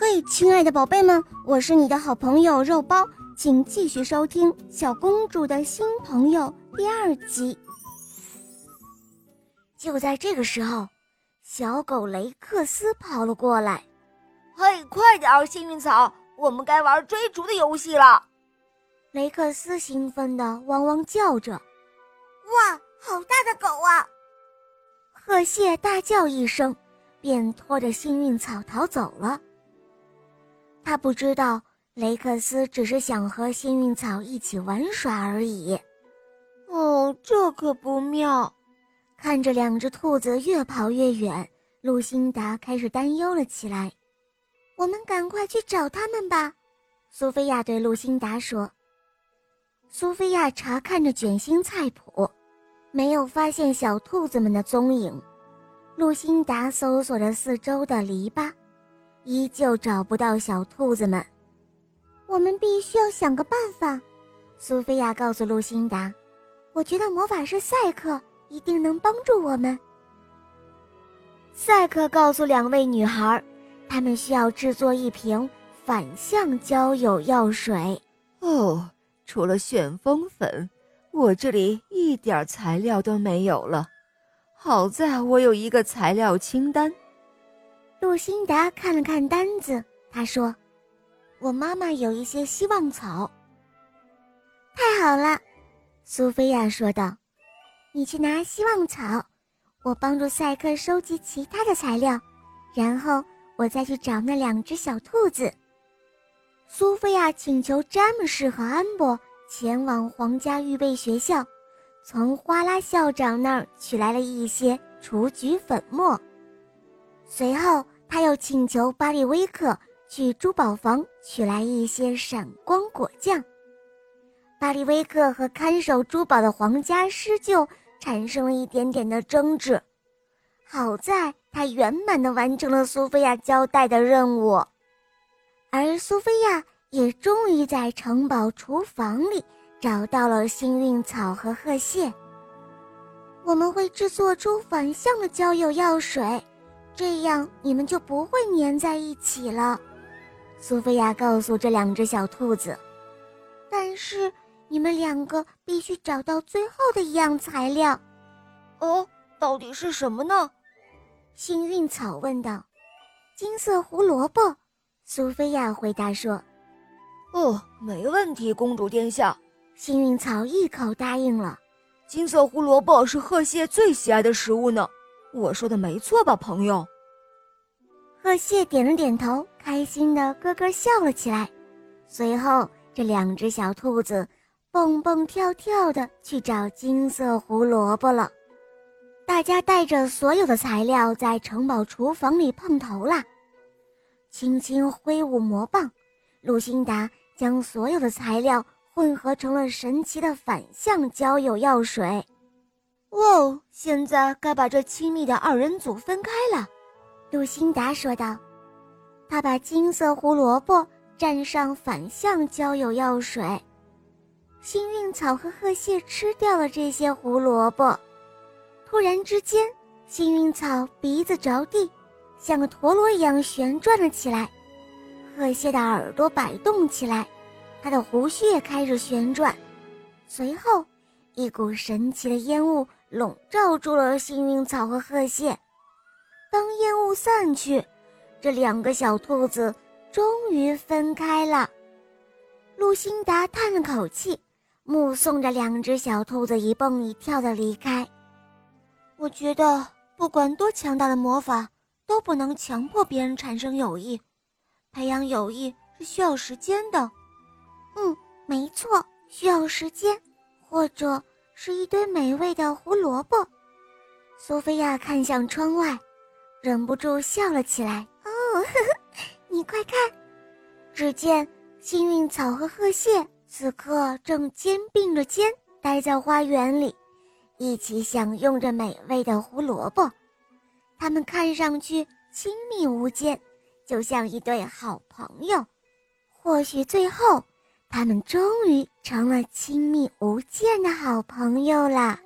嘿，亲爱的宝贝们，我是你的好朋友肉包，请继续收听《小公主的新朋友》第二集。就在这个时候，小狗雷克斯跑了过来。嘿，快点儿，幸运草，我们该玩追逐的游戏了。雷克斯兴奋地汪汪叫着：“哇，好大的狗啊！”贺谢大叫一声，便拖着幸运草逃走了。他不知道雷克斯只是想和幸运草一起玩耍而已。哦，这可不妙！看着两只兔子越跑越远，露辛达开始担忧了起来。我们赶快去找他们吧，苏菲亚对露辛达说。苏菲亚查看着卷心菜谱，没有发现小兔子们的踪影。露辛达搜索着四周的篱笆。依旧找不到小兔子们，我们必须要想个办法。苏菲亚告诉露辛达：“我觉得魔法师赛克一定能帮助我们。”赛克告诉两位女孩，她们需要制作一瓶反向交友药水。哦，除了旋风粉，我这里一点材料都没有了。好在我有一个材料清单。露辛达看了看单子，他说：“我妈妈有一些希望草。”太好了，苏菲亚说道：“你去拿希望草，我帮助赛克收集其他的材料，然后我再去找那两只小兔子。”苏菲亚请求詹姆士和安博前往皇家预备学校，从花拉校长那儿取来了一些雏菊粉末。随后，他又请求巴利威克去珠宝房取来一些闪光果酱。巴利威克和看守珠宝的皇家狮鹫产生了一点点的争执，好在他圆满地完成了苏菲亚交代的任务，而苏菲亚也终于在城堡厨房里找到了幸运草和褐蟹。我们会制作出反向的交友药水。这样你们就不会粘在一起了，苏菲亚告诉这两只小兔子。但是你们两个必须找到最后的一样材料。哦，到底是什么呢？幸运草问道。金色胡萝卜，苏菲亚回答说。哦，没问题，公主殿下。幸运草一口答应了。金色胡萝卜是鹤蟹最喜爱的食物呢。我说的没错吧，朋友？鹤蟹点了点头，开心的咯咯笑了起来。随后，这两只小兔子蹦蹦跳跳的去找金色胡萝卜了。大家带着所有的材料在城堡厨房里碰头啦。轻轻挥舞魔棒，露辛达将所有的材料混合成了神奇的反向交友药水。哦，现在该把这亲密的二人组分开了，露辛达说道。他把金色胡萝卜蘸上反向交友药水，幸运草和鹤蟹吃掉了这些胡萝卜。突然之间，幸运草鼻子着地，像个陀螺一样旋转了起来；鹤蟹的耳朵摆动起来，它的胡须也开始旋转。随后，一股神奇的烟雾。笼罩住了幸运草和鹤蟹。当烟雾散去，这两个小兔子终于分开了。露辛达叹了口气，目送着两只小兔子一蹦一跳的离开。我觉得，不管多强大的魔法，都不能强迫别人产生友谊。培养友谊是需要时间的。嗯，没错，需要时间，或者。是一堆美味的胡萝卜。苏菲亚看向窗外，忍不住笑了起来。哦，呵呵，你快看！只见幸运草和鹤蟹此刻正肩并着肩待在花园里，一起享用着美味的胡萝卜。他们看上去亲密无间，就像一对好朋友。或许最后。他们终于成了亲密无间的好朋友了。